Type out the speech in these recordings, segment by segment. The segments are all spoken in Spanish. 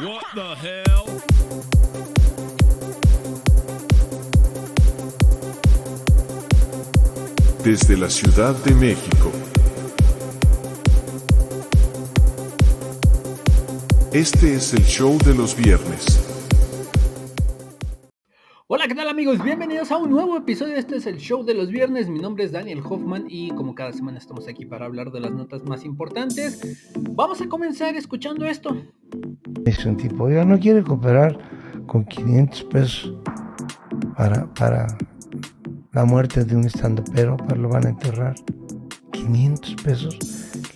What the hell? Desde la Ciudad de México. Este es el show de los viernes. Hola, ¿qué tal amigos? Bienvenidos a un nuevo episodio. Este es el show de los viernes. Mi nombre es Daniel Hoffman y como cada semana estamos aquí para hablar de las notas más importantes. Vamos a comenzar escuchando esto. Es un tipo, oiga, no quiere cooperar con 500 pesos para, para la muerte de un estandopero, pero lo van a enterrar. 500 pesos,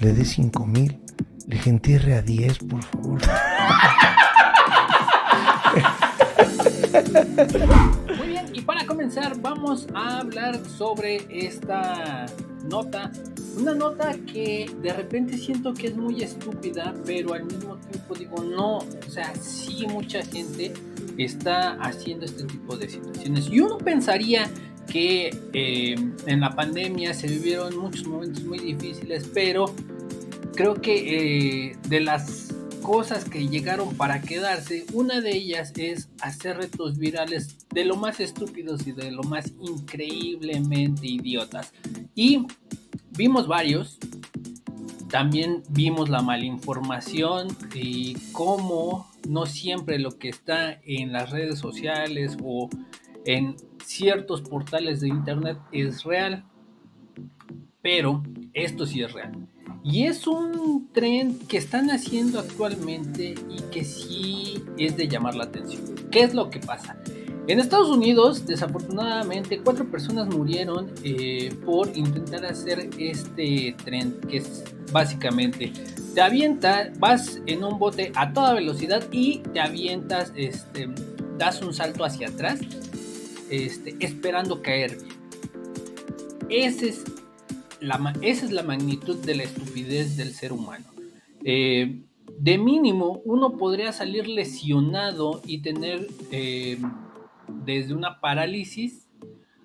le dé 5 mil, le entierre a 10, por favor. Comenzar vamos a hablar sobre esta nota. Una nota que de repente siento que es muy estúpida, pero al mismo tiempo digo, no, o sea, sí mucha gente está haciendo este tipo de situaciones. Y uno pensaría que eh, en la pandemia se vivieron muchos momentos muy difíciles, pero creo que eh, de las cosas que llegaron para quedarse, una de ellas es hacer retos virales de lo más estúpidos y de lo más increíblemente idiotas. Y vimos varios, también vimos la malinformación y cómo no siempre lo que está en las redes sociales o en ciertos portales de internet es real. Pero esto sí es real. Y es un tren que están haciendo actualmente y que sí es de llamar la atención. ¿Qué es lo que pasa? En Estados Unidos, desafortunadamente, cuatro personas murieron eh, por intentar hacer este tren, que es básicamente, te avientas, vas en un bote a toda velocidad y te avientas, este, das un salto hacia atrás, este, esperando caer Ese es esa es la magnitud de la estupidez del ser humano. Eh, de mínimo, uno podría salir lesionado y tener eh, desde una parálisis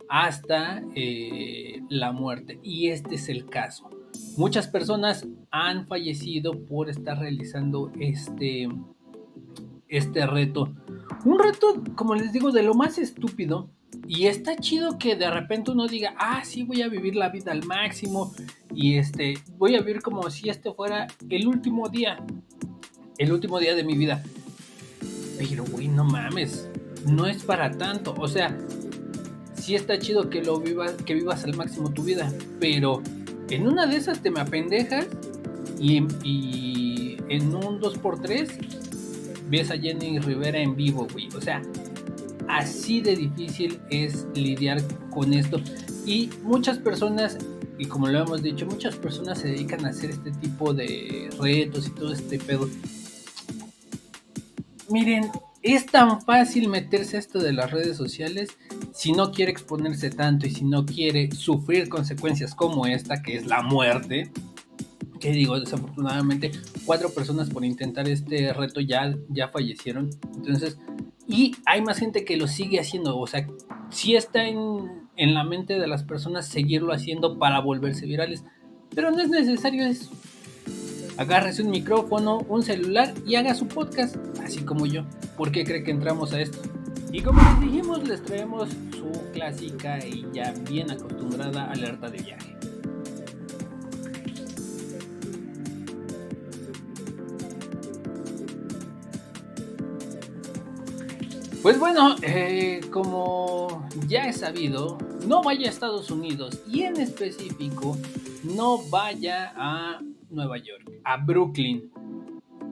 hasta eh, la muerte. Y este es el caso. Muchas personas han fallecido por estar realizando este, este reto. Un reto, como les digo, de lo más estúpido y está chido que de repente uno diga, ah, sí, voy a vivir la vida al máximo y este, voy a vivir como si este fuera el último día, el último día de mi vida. Pero, güey, no mames, no es para tanto. O sea, sí está chido que lo vivas, que vivas al máximo tu vida, pero en una de esas te me apendejas y, y en un 2x3 ves a Jenny Rivera en vivo, güey. O sea, Así de difícil es lidiar con esto. Y muchas personas, y como lo hemos dicho, muchas personas se dedican a hacer este tipo de retos y todo este pedo. Miren, es tan fácil meterse esto de las redes sociales si no quiere exponerse tanto y si no quiere sufrir consecuencias como esta, que es la muerte. Que digo, desafortunadamente, cuatro personas por intentar este reto ya, ya fallecieron. Entonces, y hay más gente que lo sigue haciendo. O sea, sí está en, en la mente de las personas seguirlo haciendo para volverse virales. Pero no es necesario eso. Agárrese un micrófono, un celular y haga su podcast, así como yo. ¿Por qué cree que entramos a esto? Y como les dijimos, les traemos su clásica y ya bien acostumbrada alerta de viaje. Pues bueno, eh, como ya he sabido, no vaya a Estados Unidos y en específico no vaya a Nueva York, a Brooklyn.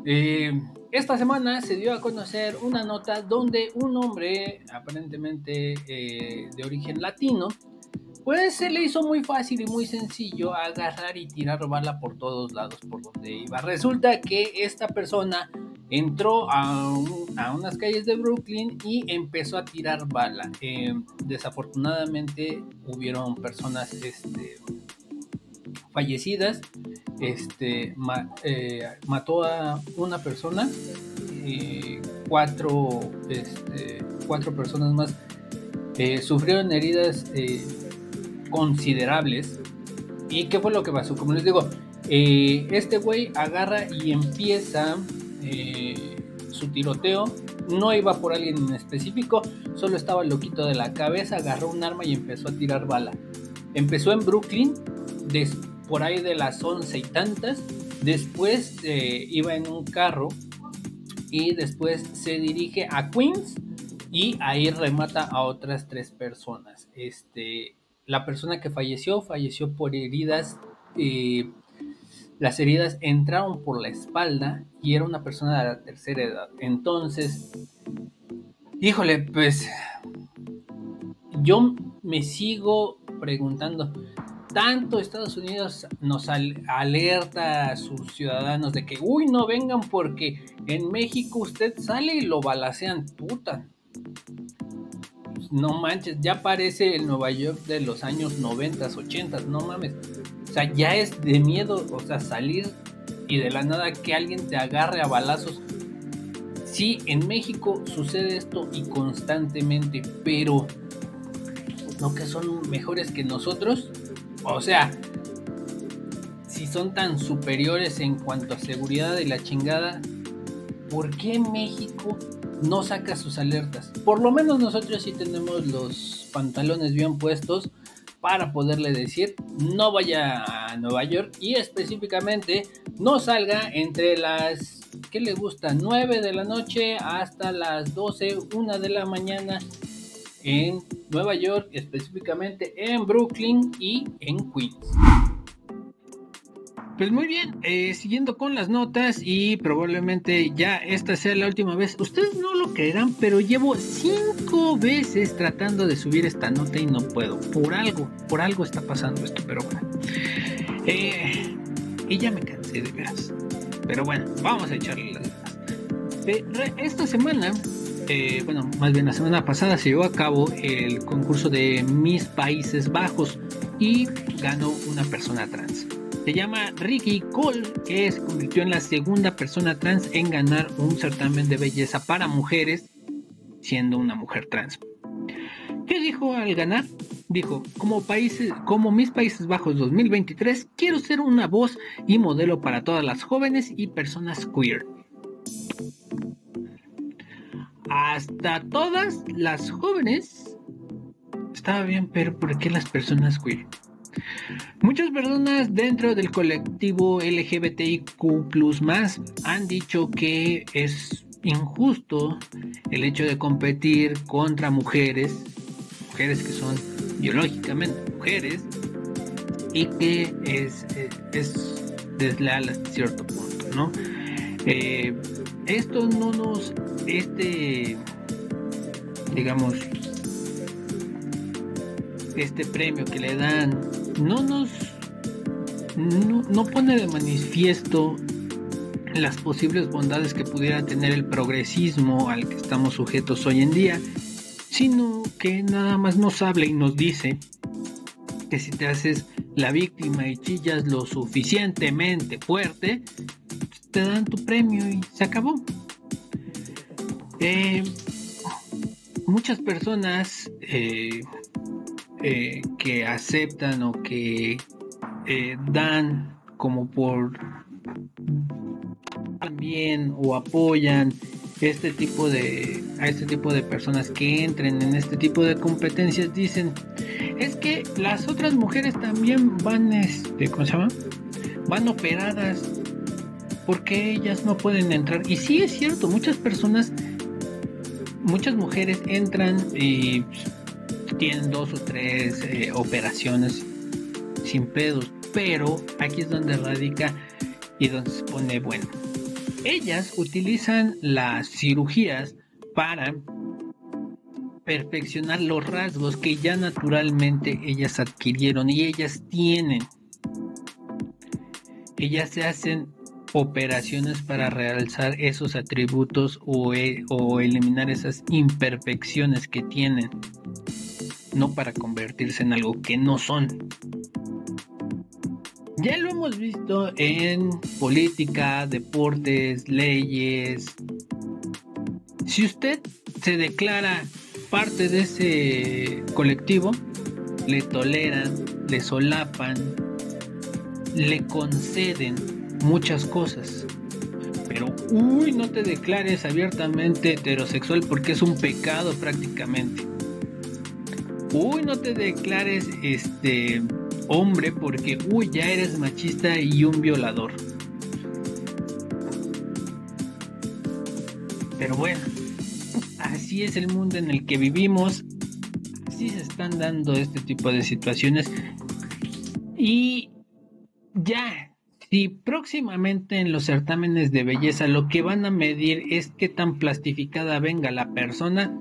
Eh, esta semana se dio a conocer una nota donde un hombre aparentemente eh, de origen latino, pues se le hizo muy fácil y muy sencillo agarrar y tirar bala por todos lados por donde iba. Resulta que esta persona entró a, unas calles de Brooklyn y empezó a tirar bala. Eh, desafortunadamente hubieron personas este, fallecidas. Este, eh, mató a una persona, eh, este, cuatro personas más sufrieron heridas considerables. ¿Y qué fue lo que pasó? Como les digo, Eh, este güey agarra y empieza eh, su tiroteo. No iba por alguien en específico, solo estaba loquito de la cabeza, agarró un arma y empezó a tirar bala. Empezó en Brooklyn, por ahí de las once y tantas. Después eh, iba en un carro y después se dirige a Queens y ahí remata a otras tres personas. Este, la persona que falleció falleció por heridas eh, las heridas entraron por la espalda y era una persona de la tercera edad. Entonces, híjole, pues yo me sigo preguntando, tanto Estados Unidos nos alerta a sus ciudadanos de que, uy, no vengan porque en México usted sale y lo balacean, puta. No manches, ya parece el Nueva York de los años 90, 80, no mames sea, ya es de miedo, o sea, salir y de la nada que alguien te agarre a balazos. Sí, en México sucede esto y constantemente, pero no que son mejores que nosotros. O sea, si son tan superiores en cuanto a seguridad y la chingada, ¿por qué México no saca sus alertas? Por lo menos nosotros sí tenemos los pantalones bien puestos para poderle decir no vaya a Nueva York y específicamente no salga entre las que le gusta 9 de la noche hasta las 12, 1 de la mañana en Nueva York, específicamente en Brooklyn y en Queens. Pues muy bien, eh, siguiendo con las notas y probablemente ya esta sea la última vez. Ustedes no lo creerán, pero llevo cinco veces tratando de subir esta nota y no puedo. Por algo, por algo está pasando esto, pero bueno. Eh, y ya me cansé de veras. Pero bueno, vamos a echarle las ganas. Eh, esta semana, bueno, más bien la semana pasada se llevó a cabo el concurso de Mis Países Bajos y ganó una persona trans. Se llama Ricky Cole, que se convirtió en la segunda persona trans en ganar un certamen de belleza para mujeres, siendo una mujer trans. ¿Qué dijo al ganar? Dijo, como, países, como mis Países Bajos 2023, quiero ser una voz y modelo para todas las jóvenes y personas queer. Hasta todas las jóvenes. Estaba bien, pero ¿por qué las personas queer? Muchas personas dentro del colectivo LGBTIQ más han dicho que es injusto el hecho de competir contra mujeres, mujeres que son biológicamente mujeres, y que es, es, desleal hasta cierto punto, ¿no? Eh, esto no nos, este, digamos, este premio que le dan no nos no, pone de manifiesto las posibles bondades que pudiera tener el progresismo al que estamos sujetos hoy en día, sino que nada más nos habla y nos dice que si te haces la víctima y chillas lo suficientemente fuerte, te dan tu premio y se acabó. Eh, muchas personas eh, eh, que aceptan o que eh, dan como por también o apoyan este tipo de a este tipo de personas que entren en este tipo de competencias dicen es que las otras mujeres también van este ¿cómo se llama? van operadas porque ellas no pueden entrar y sí es cierto muchas personas muchas mujeres entran y tienen dos o tres eh, operaciones sin pedos, pero aquí es donde radica y donde se pone bueno. Ellas utilizan las cirugías para perfeccionar los rasgos que ya naturalmente ellas adquirieron y ellas tienen. Ellas se hacen operaciones para realzar esos atributos o, e, o eliminar esas imperfecciones que tienen no para convertirse en algo que no son. Ya lo hemos visto en política, deportes, leyes. Si usted se declara parte de ese colectivo, le toleran, le solapan le conceden muchas cosas. Pero, uy, no te declares abiertamente heterosexual porque es un pecado prácticamente. Uy, no te declares este hombre porque, uy, ya eres machista y un violador. Pero bueno, así es el mundo en el que vivimos. Así se están dando este tipo de situaciones. Y ya, si próximamente en los certámenes de belleza lo que van a medir es qué tan plastificada venga la persona,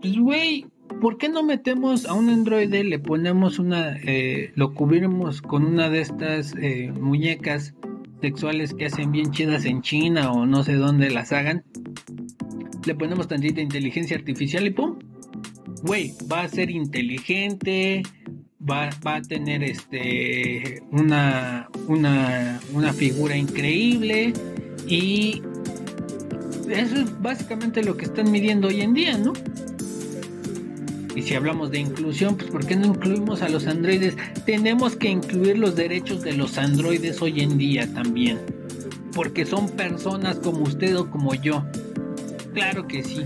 pues güey, ¿por qué no metemos a un androide, le ponemos una, eh, lo cubrimos con una de estas eh, muñecas sexuales que hacen bien chidas en China o no sé dónde las hagan? Le ponemos tantita inteligencia artificial y ¡pum! Güey, va a ser inteligente, va, a tener este una, una, una figura increíble y eso es básicamente lo que están midiendo hoy en día, ¿no? Y si hablamos de inclusión, pues ¿por qué no incluimos a los androides? Tenemos que incluir los derechos de los androides hoy en día también. Porque son personas como usted o como yo. Claro que sí.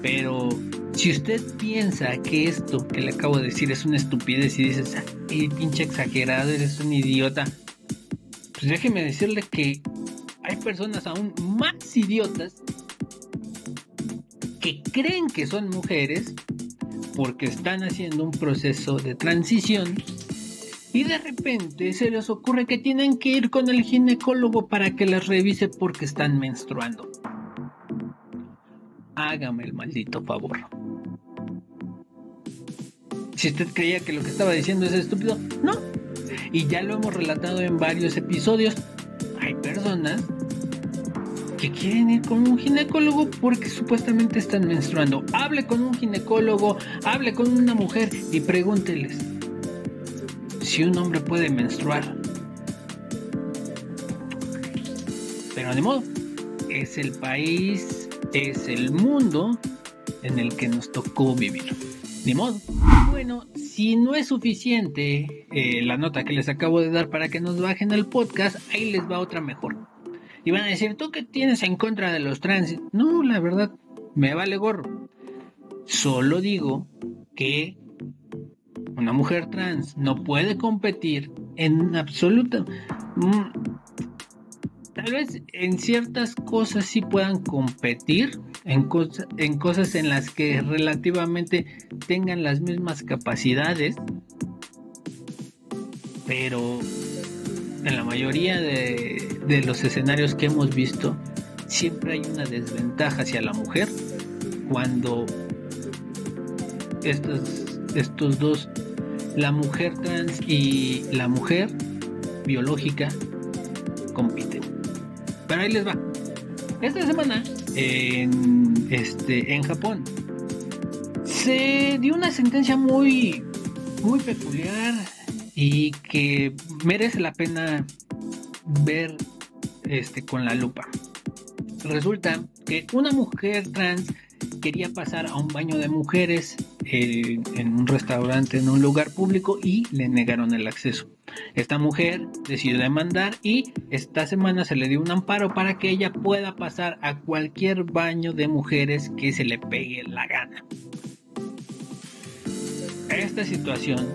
Pero si usted piensa que esto que le acabo de decir es una estupidez y dices, ay, pinche exagerado, eres un idiota, pues déjeme decirle que hay personas aún más idiotas que creen que son mujeres porque están haciendo un proceso de transición y de repente se les ocurre que tienen que ir con el ginecólogo para que les revise porque están menstruando. Hágame el maldito favor. Si usted creía que lo que estaba diciendo es estúpido, no. Y ya lo hemos relatado en varios episodios. Hay personas que quieren ir con un ginecólogo porque supuestamente están menstruando. Hable con un ginecólogo, hable con una mujer y pregúnteles si un hombre puede menstruar. Pero de modo, es el país, es el mundo en el que nos tocó vivir. Ni modo. Bueno, si no es suficiente eh, la nota que les acabo de dar para que nos bajen el podcast, ahí les va otra mejor. Y van a decir, ¿tú qué tienes en contra de los trans? No, la verdad, me vale gorro. Solo digo que una mujer trans no puede competir en absoluta... Mm, tal vez en ciertas cosas sí puedan competir, en, en cosas en las que relativamente tengan las mismas capacidades, pero en la mayoría de, de los escenarios que hemos visto, siempre hay una desventaja hacia la mujer cuando estos, estos dos, la mujer trans y la mujer biológica, compiten. Pero ahí les va. Esta semana en, este, en Japón se dio una sentencia muy, muy peculiar y que merece la pena ver este, con la lupa. Resulta que una mujer trans quería pasar a un baño de mujeres eh, en un restaurante, en un lugar público y le negaron el acceso. Esta mujer decidió demandar y esta semana se le dio un amparo para que ella pueda pasar a cualquier baño de mujeres que se le pegue la gana. Esta situación,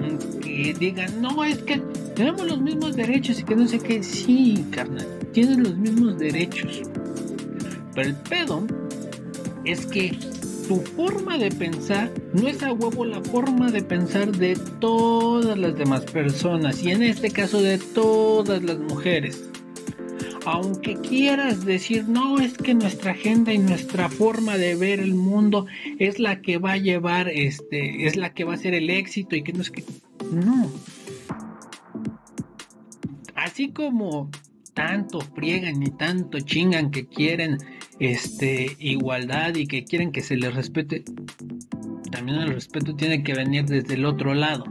aunque digan, no, es que tenemos los mismos derechos y que no sé qué, sí, carnal, tienen los mismos derechos. Pero el pedo es que tu forma de pensar no es a huevo la forma de pensar de todas las demás personas y en este caso de todas las mujeres. Aunque quieras decir, no, es que nuestra agenda y nuestra forma de ver el mundo es la que va a llevar, este, es la que va a ser el éxito y que no es que... No. Así como tanto friegan y tanto chingan que quieren este igualdad y que quieren que se les respete, también el respeto tiene que venir desde el otro lado.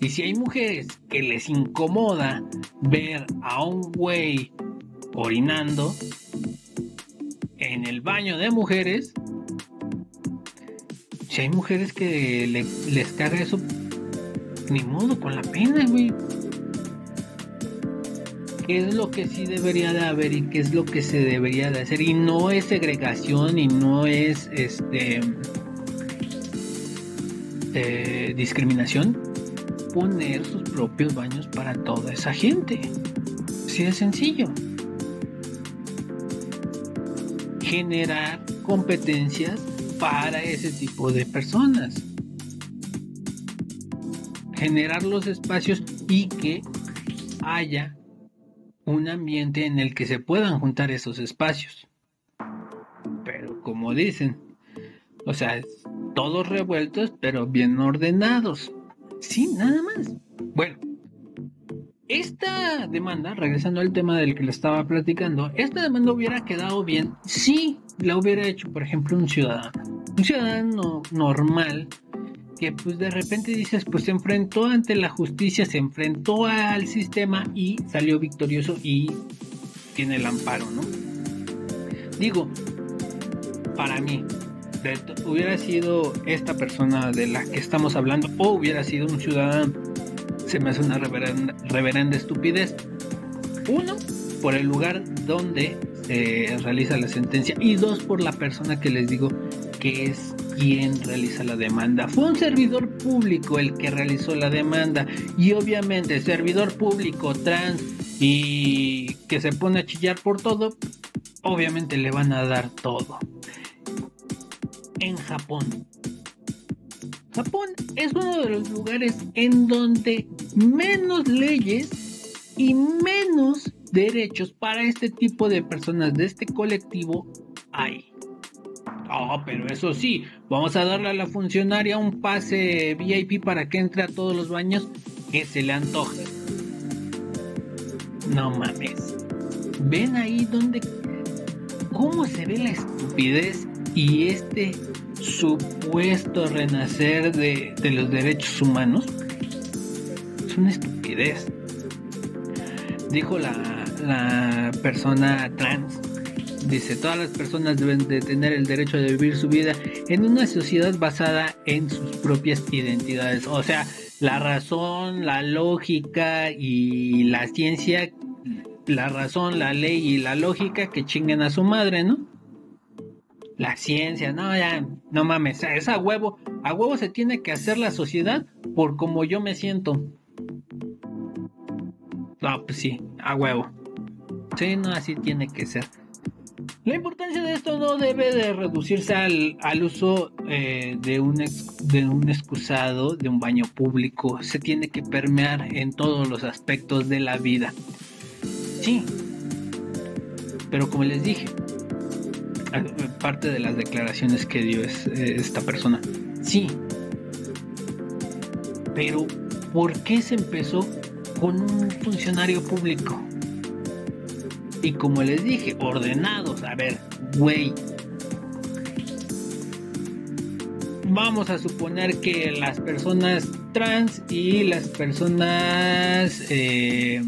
Y si hay mujeres que les incomoda ver a un güey orinando en el baño de mujeres, si hay mujeres que les carga eso, ni modo con la pena, güey. ¿Qué es lo que sí debería de haber y qué es lo que se debería de hacer? Y no es segregación y no es este eh, discriminación. Poner sus propios baños para toda esa gente. Así de sencillo. Generar competencias para ese tipo de personas. Generar los espacios y que haya un ambiente en el que se puedan juntar esos espacios. Pero como dicen, o sea, todos revueltos pero bien ordenados. Sí, nada más. Bueno, esta demanda, regresando al tema del que le estaba platicando, esta demanda hubiera quedado bien si la hubiera hecho, por ejemplo, un ciudadano. Un ciudadano normal que pues de repente dices, pues se enfrentó ante la justicia, se enfrentó al sistema y salió victorioso y tiene el amparo, ¿no? Digo, para mí, hubiera sido esta persona de la que estamos hablando o hubiera sido un ciudadano, se me hace una reverenda, estupidez. Uno, por el lugar donde se realiza la sentencia y dos, por la persona que les digo que es quien realiza la demanda. Fue un servidor público el que realizó la demanda y obviamente servidor público trans y que se pone a chillar por todo, obviamente le van a dar todo. En Japón. Japón es uno de los lugares en donde menos leyes y menos derechos para este tipo de personas de este colectivo hay. Oh, pero eso sí, vamos a darle a la funcionaria un pase VIP para que entre a todos los baños que se le antoje. No mames. ¿Ven ahí donde... ¿Cómo se ve la estupidez y este supuesto renacer de, de los derechos humanos? Es una estupidez. Dijo la, la persona trans Dice, todas las personas deben de tener el derecho de vivir su vida en una sociedad basada en sus propias identidades. O sea, la razón, la lógica y la ciencia, la razón, la ley y la lógica que chinguen a su madre, ¿no? La ciencia, no, ya, no mames, es a huevo, a huevo se tiene que hacer la sociedad por como yo me siento. No, pues sí, a huevo. Sí, no, así tiene que ser. La importancia de esto no debe de reducirse al, uso eh, de, un de un excusado, de un baño público. Se tiene que permear en todos los aspectos de la vida. Sí, pero como les dije, parte de las declaraciones que dio eh, esta persona, sí, pero ¿por qué se empezó con un funcionario público? Y como les dije, ordenados. A ver, güey. Vamos a suponer que las personas trans y las personas eh,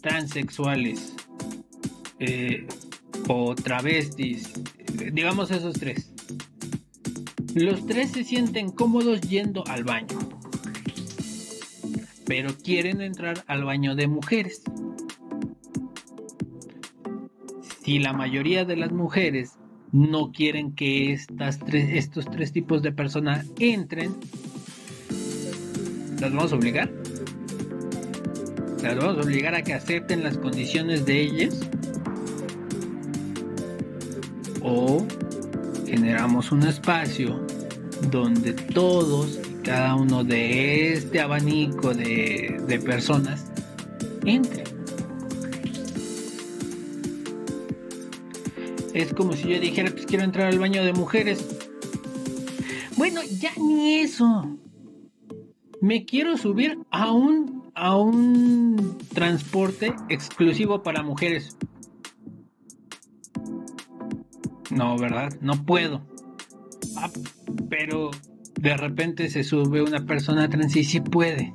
transexuales eh, o travestis, digamos esos tres. Los tres se sienten cómodos yendo al baño, pero quieren entrar al baño de mujeres. si la mayoría de las mujeres no quieren que estas tres, estos tres tipos de personas entren, ¿las vamos a obligar? ¿Las vamos a obligar a que acepten las condiciones de ellas? ¿O generamos un espacio donde todos y cada uno de este abanico de, de personas entren? Es como si yo dijera, pues quiero entrar al baño de mujeres. Bueno, ya ni eso. Me quiero subir a un a un transporte exclusivo para mujeres. No, ¿verdad? No puedo. Ah, pero de repente se sube una persona trans y sí puede.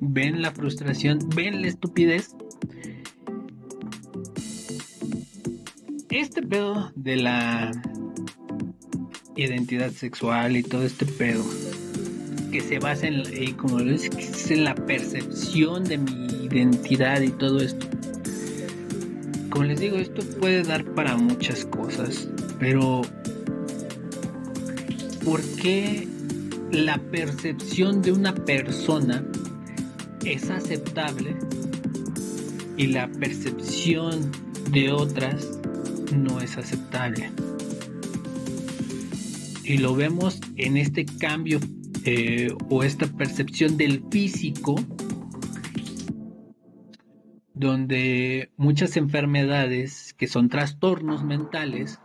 ¿Ven la frustración? ¿Ven la estupidez? este pedo de la identidad sexual y todo este pedo que se basa en, eh, como lo dice, en la percepción de mi identidad y todo esto. Como les digo, esto puede dar para muchas cosas, pero ¿por qué la percepción de una persona es aceptable y la percepción de otras no es aceptable? Y lo vemos en este cambio eh, o esta percepción del físico donde muchas enfermedades que son trastornos mentales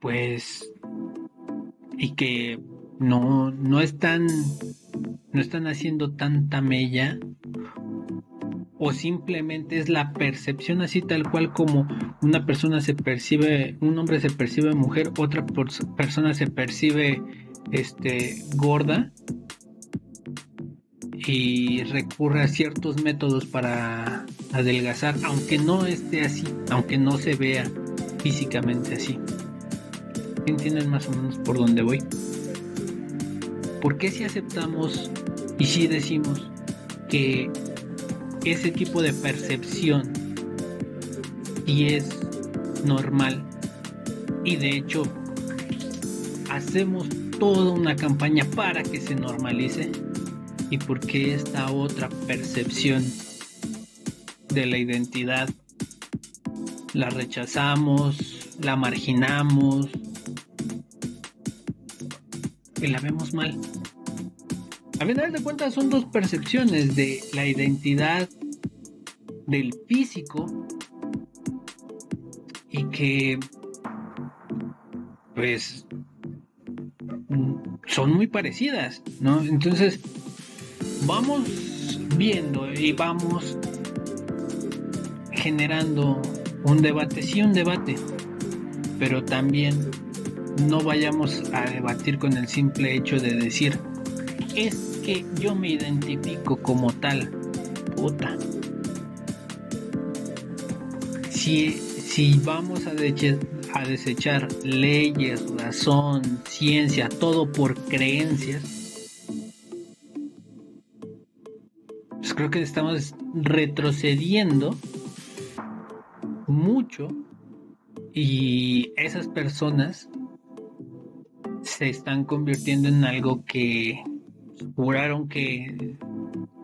pues y que no, no están no están haciendo tanta mella o simplemente es la percepción así tal cual como una persona se percibe, un hombre se percibe mujer, otra persona se percibe este, gorda y recurre a ciertos métodos para adelgazar, aunque no esté así, aunque no se vea físicamente así. ¿Entienden más o menos por dónde voy? ¿Por qué si aceptamos y si decimos que ese tipo de percepción y es normal y de hecho hacemos toda una campaña para que se normalice y porque esta otra percepción de la identidad la rechazamos, la marginamos y la vemos mal. A final de cuentas son dos percepciones de la identidad del físico y que pues son muy parecidas, ¿no? Entonces, vamos viendo y vamos generando un debate, sí, un debate, pero también no vayamos a debatir con el simple hecho de decir, es que yo me identifico como tal, puta. Si, si vamos a, a desechar leyes, razón, ciencia, todo por creencias, creo que estamos retrocediendo mucho y esas personas se están convirtiendo en algo que juraron que,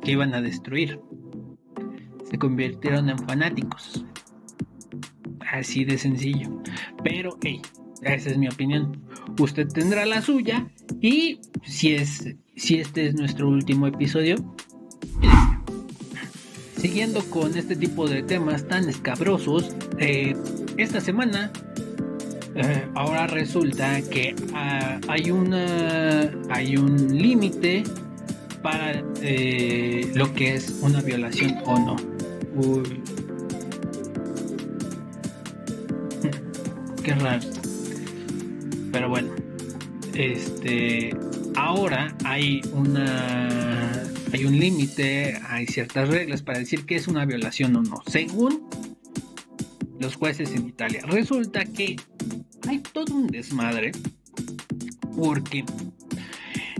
que iban a destruir. Se convirtieron en fanáticos. Así de sencillo. Pero, hey, esa es mi opinión. Usted tendrá la suya. Y si es si este es nuestro último episodio, siguiendo con este tipo de temas tan escabrosos, eh, esta semana eh, ahora resulta que ah, hay una hay un límite para eh, lo que es una violación o no. Uy, qué raro. Pero bueno, este, ahora hay una, hay un límite, hay ciertas reglas para decir que es una violación o no, según los jueces en Italia. Resulta que hay todo un desmadre porque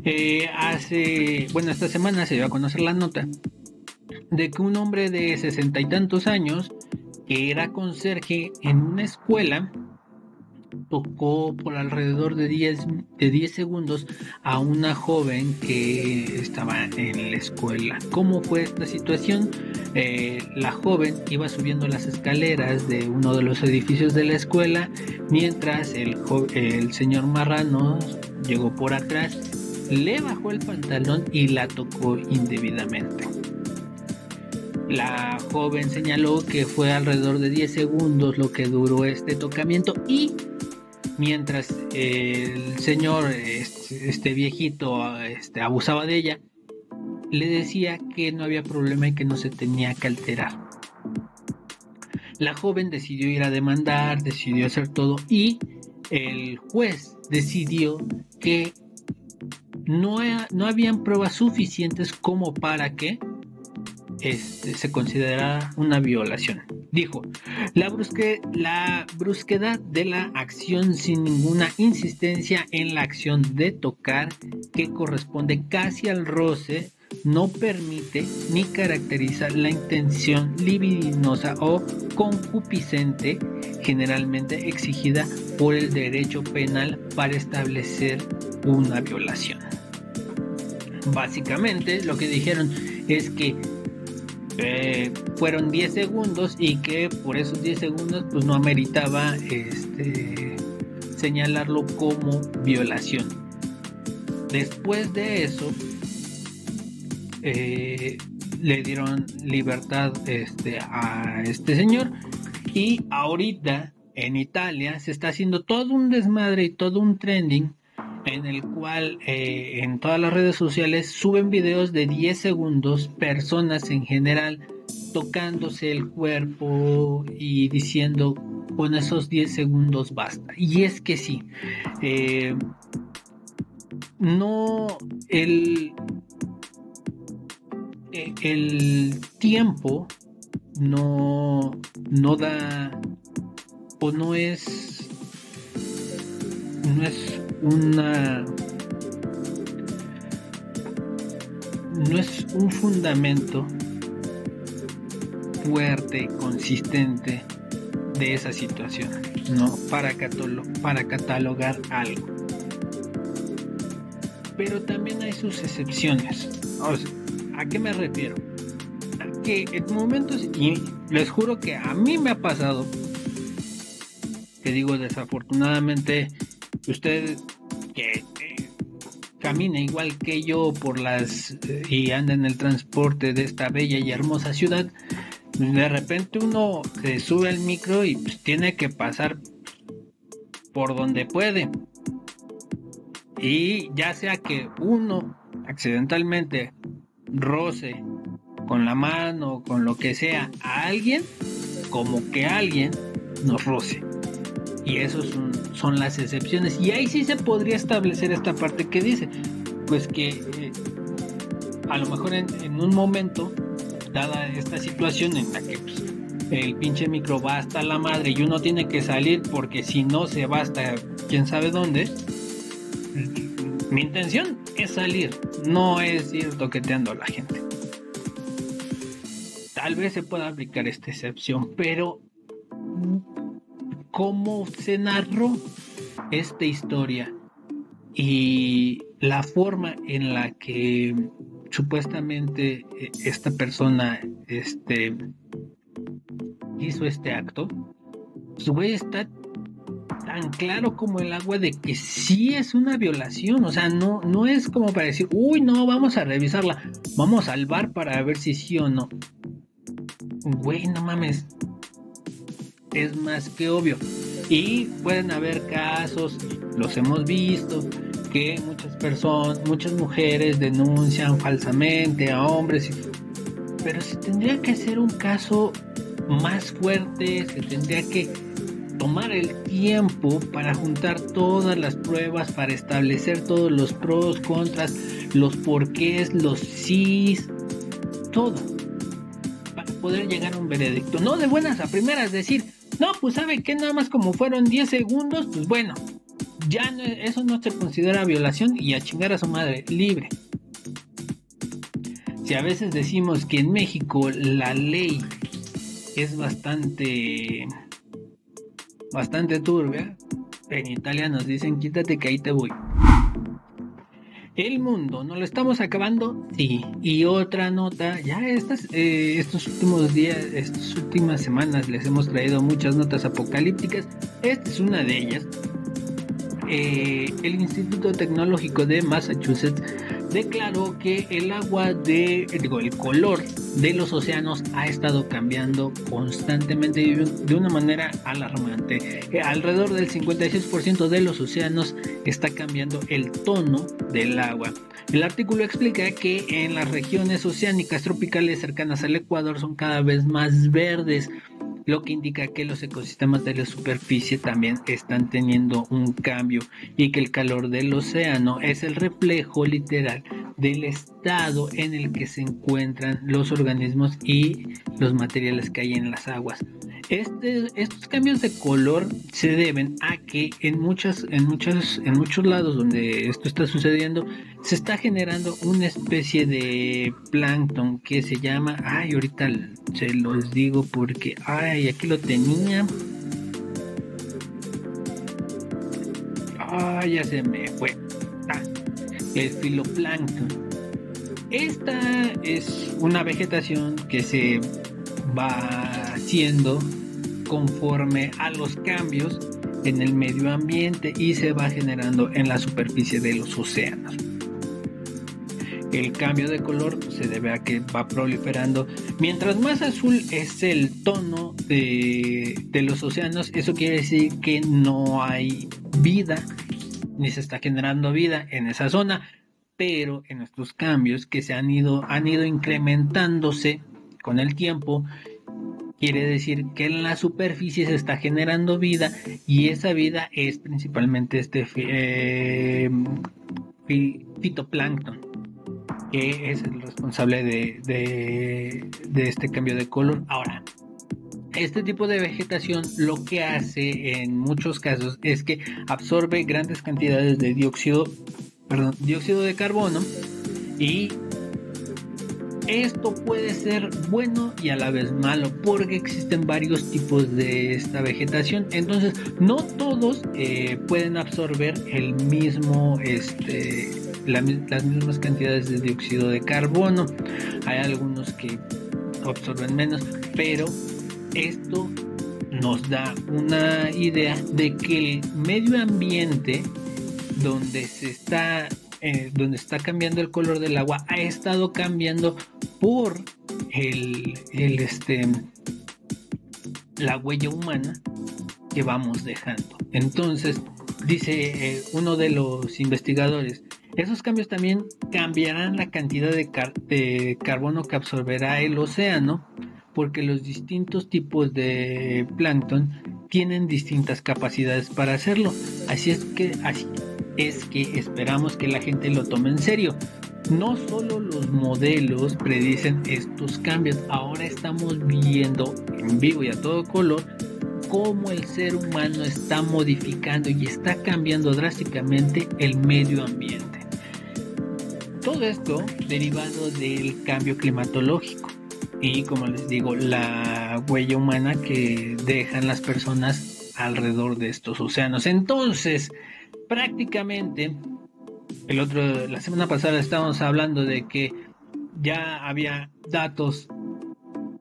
eh, hace, bueno, esta semana se dio a conocer la nota de que un hombre de sesenta y tantos años que era conserje en una escuela tocó por alrededor de 10, de 10 segundos a una joven que estaba en la escuela. ¿Cómo fue esta situación? Eh, la joven iba subiendo las escaleras de uno de los edificios de la escuela mientras el, el señor marrano llegó por atrás, le bajó el pantalón y la tocó indebidamente. La joven señaló que fue alrededor de 10 segundos lo que duró este tocamiento y mientras el señor, este, este, viejito, este, abusaba de ella, le decía que no había problema y que no se tenía que alterar. La joven decidió ir a demandar, decidió hacer todo y el juez decidió que no, no habían pruebas suficientes como para que este, se considerara una violación. Dijo, la, brusque, la brusquedad de la acción sin ninguna insistencia en la acción de tocar, que corresponde casi al roce, no permite ni caracteriza la intención libidinosa o concupiscente generalmente exigida por el derecho penal para establecer una violación. Básicamente lo que dijeron es que eh, fueron 10 segundos y que por esos 10 segundos pues no ameritaba este, señalarlo como violación. Después de eso eh, le dieron libertad este, a este señor y ahorita en Italia se está haciendo todo un desmadre y todo un trending en el cual eh, en todas las redes sociales suben videos de 10 segundos, personas en general tocándose el cuerpo y diciendo con esos 10 segundos basta. Y es que sí, eh, no el, eh, el tiempo no, no da o no es no es una no es un fundamento fuerte, consistente de esa situación, ¿no? Para, para catalogar algo. Pero también hay sus excepciones. ¿A qué me refiero? A que en momentos, y les juro que a mí me ha pasado, que digo desafortunadamente, usted que camina igual que yo por las eh, y anda en el transporte de esta bella y hermosa ciudad, de repente uno se sube al micro y pues, tiene que pasar por donde puede. Y ya sea que uno accidentalmente roce con la mano, con lo que sea, a alguien, como que alguien nos roce. Y esos son, las excepciones. Y ahí sí se podría establecer esta parte que dice, pues que eh, a lo mejor en, un momento, dada esta situación en la que pues, el pinche micro va hasta la madre y uno tiene que salir porque si no se va hasta quién sabe dónde, mi intención es salir, no es ir toqueteando a la gente. Tal vez se pueda aplicar esta excepción, pero cómo se narró esta historia y la forma en la que supuestamente eh, esta persona este, hizo este acto, su güey está tan claro como el agua de que sí es una violación. O sea, no, no es como para decir, uy, no, vamos a revisarla. Vamos al bar para ver si sí o no. Güey, no mames es más que obvio. Y pueden haber casos, los hemos visto, que muchas personas, muchas mujeres denuncian falsamente a hombres. Pero se tendría que hacer un caso más fuerte, se tendría que tomar el tiempo para juntar todas las pruebas, para establecer todos los pros, contras, los porqués, los sís, todo, para poder llegar a un veredicto. No de buenas a primeras decir, no, pues sabe que nada más como fueron 10 segundos, pues bueno, ya eso no se considera violación y a chingar a su madre, libre. Si a veces decimos que en México la ley es bastante bastante turbia, en Italia nos dicen quítate que ahí te voy. El mundo, ¿no lo estamos acabando? Sí. Y otra nota, ya estas, eh, estos últimos días, estas últimas semanas les hemos traído muchas notas apocalípticas. Esta es una de ellas. Eh, el Instituto Tecnológico de Massachusetts declaró que el agua de, digo, el color de los océanos ha estado cambiando constantemente de una manera alarmante. Eh, alrededor del 56% de los océanos está cambiando el tono del agua. El artículo explica que en las regiones oceánicas tropicales cercanas al Ecuador son cada vez más verdes lo que indica que los ecosistemas de la superficie también están teniendo un cambio y que el calor del océano es el reflejo literal del estado en el que se encuentran los organismos y los materiales que hay en las aguas. Este, estos cambios de color se deben a que en muchas, en muchas, en muchos lados donde esto está sucediendo, se está generando una especie de plancton que se llama, ay, ahorita se los digo porque, ay, aquí lo tenía. Ya se me fue. Ah, el filoplancton. Esta es una vegetación que se va haciendo conforme a los cambios en el medio ambiente y se va generando en la superficie de los océanos. El cambio de color se debe a que va proliferando. Mientras más azul es el tono de, de los océanos, eso quiere decir que no hay vida, ni se está generando vida en esa zona. Pero en estos cambios que se han ido, han ido incrementándose con el tiempo, quiere decir que en la superficie se está generando vida y esa vida es principalmente este eh, fitoplancton que es el responsable de, de, este cambio de color. Ahora, este tipo de vegetación lo que hace en muchos casos es que absorbe grandes cantidades de dióxido, de carbono y esto puede ser bueno y a la vez malo porque existen varios tipos de esta vegetación. Entonces, no todos eh, pueden absorber el mismo, este, las mismas cantidades de dióxido de carbono. Hay algunos que absorben menos, pero esto nos da una idea de que el medio ambiente donde se está eh, donde está cambiando el color del agua ha estado cambiando por el, este, la huella humana que vamos dejando. Entonces, dice eh, uno de los investigadores, esos cambios también cambiarán la cantidad de, de, carbono que absorberá el océano, porque los distintos tipos de plancton tienen distintas capacidades para hacerlo. Así es que así es que esperamos que la gente lo tome en serio. No solo los modelos predicen estos cambios, ahora estamos viendo en vivo y a todo color cómo el ser humano está modificando y está cambiando drásticamente el medio ambiente. Todo esto derivado del cambio climatológico y como les digo, la huella humana que dejan las personas alrededor de estos océanos. Entonces, prácticamente el otro, la semana pasada estábamos hablando de que ya había datos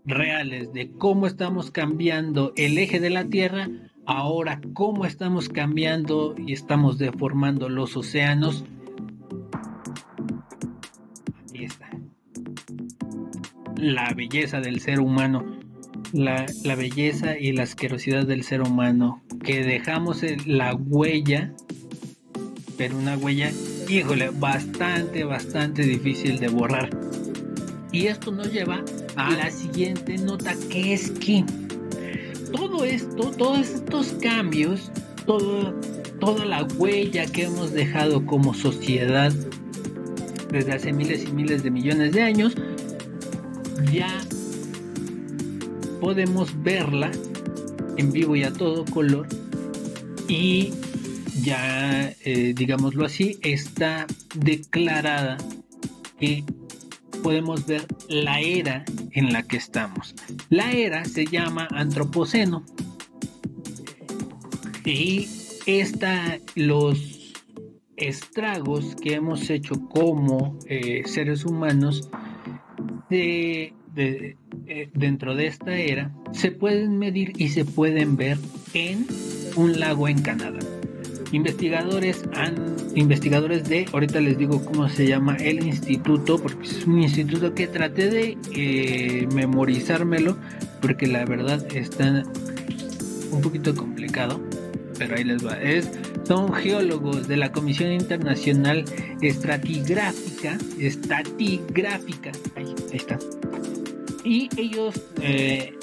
reales de cómo estamos cambiando el eje de la Tierra, ahora cómo estamos cambiando y estamos deformando los océanos. La belleza del ser humano, la, la belleza y la asquerosidad del ser humano, que dejamos la huella, pero una huella híjole, bastante, bastante difícil de borrar. Y esto nos lleva a la siguiente nota, que es que todo esto, todos estos cambios, todo, toda la huella que hemos dejado como sociedad desde hace miles y miles de millones de años, ya podemos verla en vivo y a todo color y ya, eh, digámoslo así, está declarada que podemos ver la era en la que estamos. La era se llama antropoceno y esta, los estragos que hemos hecho como eh, seres humanos de, eh, dentro de esta era se pueden medir y se pueden ver en un lago en Canadá. Investigadores han investigadores de ahorita les digo cómo se llama el instituto porque es un instituto que traté de eh, memorizármelo porque la verdad está un poquito complicado pero ahí les va. Es son geólogos de la Comisión Internacional Estratigráfica Estratigráfica ahí, está y ellos eh,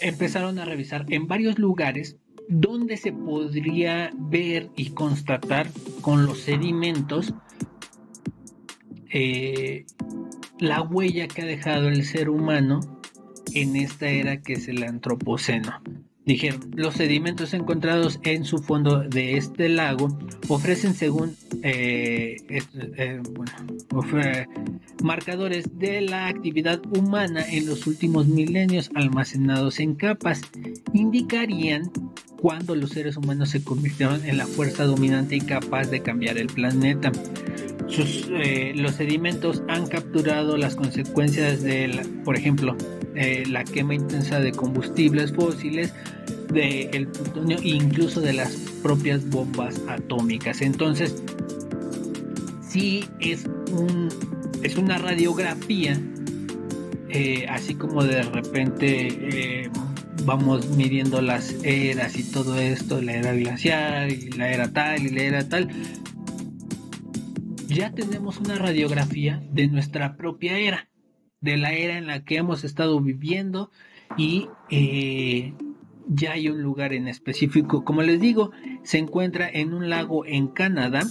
empezaron a revisar en varios lugares donde se podría ver y constatar con los sedimentos eh, la huella que ha dejado el ser humano en esta era que es el antropoceno. Dijeron, los sedimentos encontrados en su fondo de este lago ofrecen según eh, eh, marcadores de la actividad humana en los últimos milenios almacenados en capas. Indicarían cuando los seres humanos se convirtieron en la fuerza dominante y capaz de cambiar el planeta. Eh, los sedimentos han capturado las consecuencias de, por ejemplo, eh, la quema intensa de combustibles fósiles, del plutonio e incluso de las propias bombas atómicas. Entonces, sí es un es una radiografía, eh, así como de repente vamos midiendo las eras y todo esto, la era glacial y la era tal y la era tal, ya tenemos una radiografía de nuestra propia era, de la era en la que hemos estado viviendo y eh, ya hay un lugar en específico. Como les digo, se encuentra en un lago en Canadá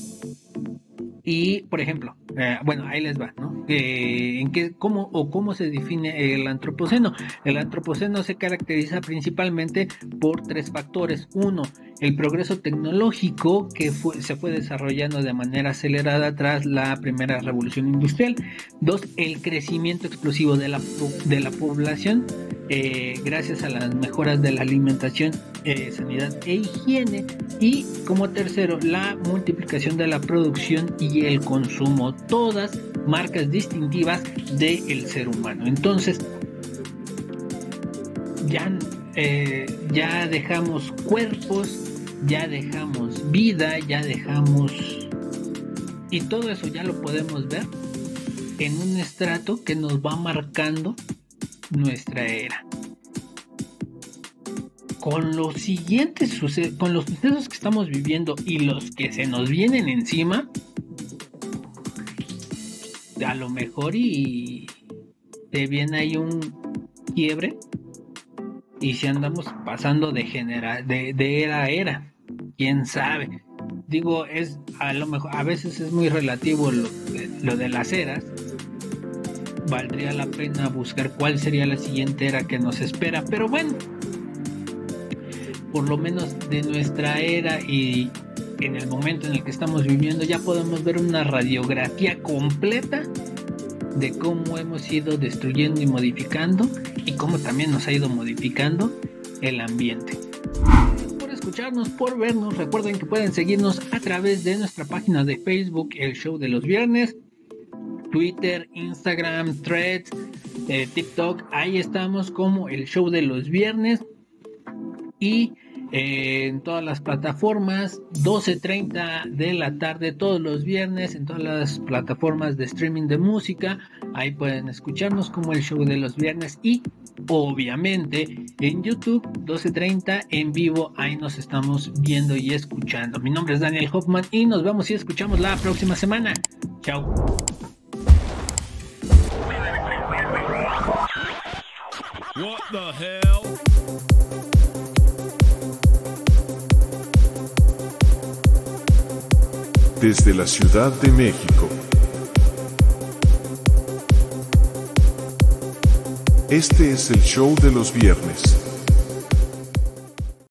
y, por ejemplo, eh, bueno, ahí les va, ¿no? Eh, ¿En qué, cómo o cómo se define el antropoceno? El antropoceno se caracteriza principalmente por tres factores. Uno, el progreso tecnológico que se fue desarrollando de manera acelerada tras la primera revolución industrial. Dos, el crecimiento explosivo de la, de la población eh, gracias a las mejoras de la alimentación, eh, sanidad e higiene. Y como tercero, la multiplicación de la producción y el consumo. Todas marcas distintivas del ser humano. Entonces, ya, eh, ya dejamos cuerpos ya dejamos vida, ya dejamos... Y todo eso ya lo podemos ver en un estrato que nos va marcando nuestra era. Con los siguientes sucesos, con los sucesos que estamos viviendo y los que se nos vienen encima, a lo mejor y te viene ahí un quiebre y si andamos pasando de, genera, de, de era a era quién sabe. Digo, es a lo mejor, a veces es muy relativo lo, lo de las eras. Valdría la pena buscar cuál sería la siguiente era que nos espera, pero bueno, por lo menos de nuestra era y en el momento en el que estamos viviendo ya podemos ver una radiografía completa de cómo hemos ido destruyendo y modificando y cómo también nos ha ido modificando el ambiente escucharnos, por vernos. Recuerden que pueden seguirnos a través de nuestra página de Facebook, El Show de los Viernes, Twitter, Instagram, Threads, eh, TikTok. Ahí estamos como El Show de los Viernes. Y en todas las plataformas, 12.30 de la tarde todos los viernes, en todas las plataformas de streaming de música. Ahí pueden escucharnos como el show de los viernes y obviamente en YouTube 12.30 en vivo. Ahí nos estamos viendo y escuchando. Mi nombre es Daniel Hoffman y nos vemos y escuchamos la próxima semana. Chao. desde la Ciudad de México. Este es el show de los viernes.